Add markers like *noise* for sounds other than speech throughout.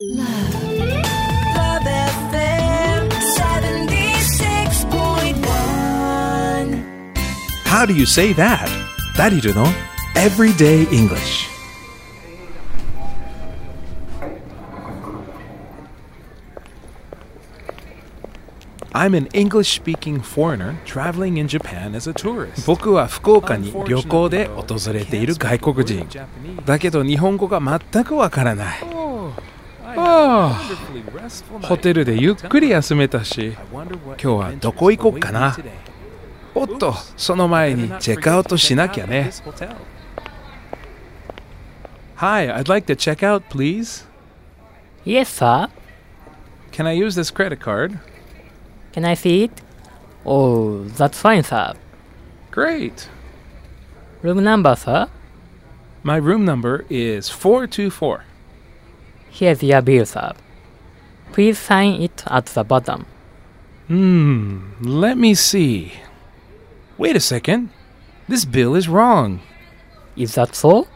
Love FM 76.1. How do you say that? ダリルの Everyday English I'm an English-speaking foreigner traveling in Japan as a tourist. 僕は福岡に旅行で訪れている外国人。だけど日本語が全くわからない。ホテルでゆっくり休めたし、今日はどこ行こうかな。おっと、その前にチェックアウトしなきゃね。Hi, I'd like to check out, please. Yes, sir. Can I use this credit card? Can I see it? Oh, that's fine, sir. Great. Room number, sir? My room number is 424. Here's your bill, sir. Please sign it at the bottom. Hmm, let me see. Wait a second. This bill is wrong. Is that so?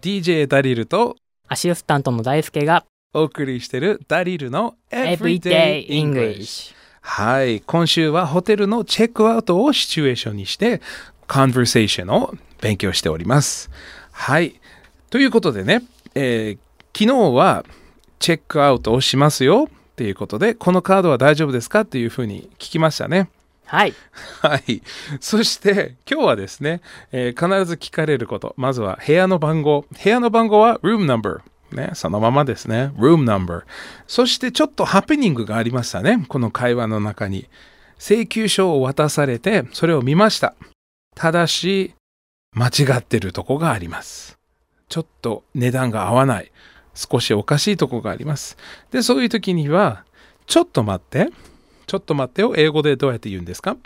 DJ ダリルとアシスタントの大輔がお送りしてるダリルの Everyday English。はい。今週はホテルのチェックアウトをシチュエーションにして、conversation を勉強しております。はい。ということでね、えー昨日はチェックアウトをしますよっていうことで、このカードは大丈夫ですかっていうふうに聞きましたね。はい。はい。そして今日はですね、えー必ず聞かれること。まずは部屋の番号。部屋の番号は room number。ね、そのままですね。room number。そしてちょっとハプニングがありましたね。この会話の中に。請求書を渡されて、それを見ました。ただし、間違ってるとこがあります。ちょっと値段が合わない。少しおかしいとこがあります。で、そういう時には、ちょっと待って。ちょっと待ってを英語でどうやって言うんですか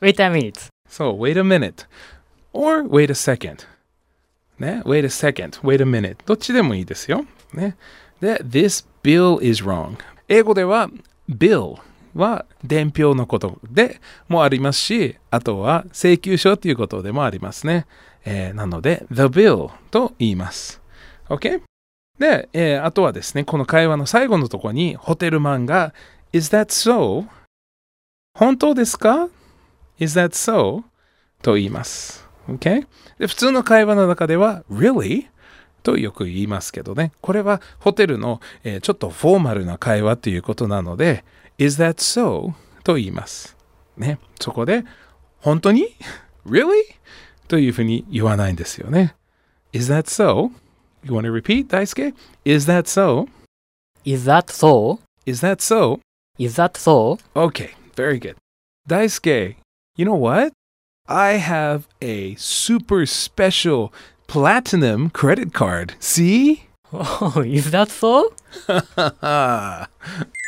？Wait a minute. そう、wait a minute. or wait a second. ね、wait a second, wait a minute. どっちでもいいですよ。ね？で、this bill is wrong. 英語では bill は伝票のことでもありますし、あとは請求書ということでもありますね。えーなので、the bill と言います。OK? で、えーあとはですね、この会話の最後のところにホテルマンが Is that so? 本当ですか？Is that so? と言います。OK? で普通の会話の中では Really? とよく言いますけどね。これはホテルの、えーちょっとフォーマルな会話ということなので Is that so? と言います。ね。そこで本当に？Really? というふうに言わないんですよね。Is that so? You want to repeat, 大輔 Is that so? Is that so? Is that so? Is that so? Okay, very good. Daisuke, you know what? I have a super special platinum credit card. See? *laughs* Oh, is that so? *laughs*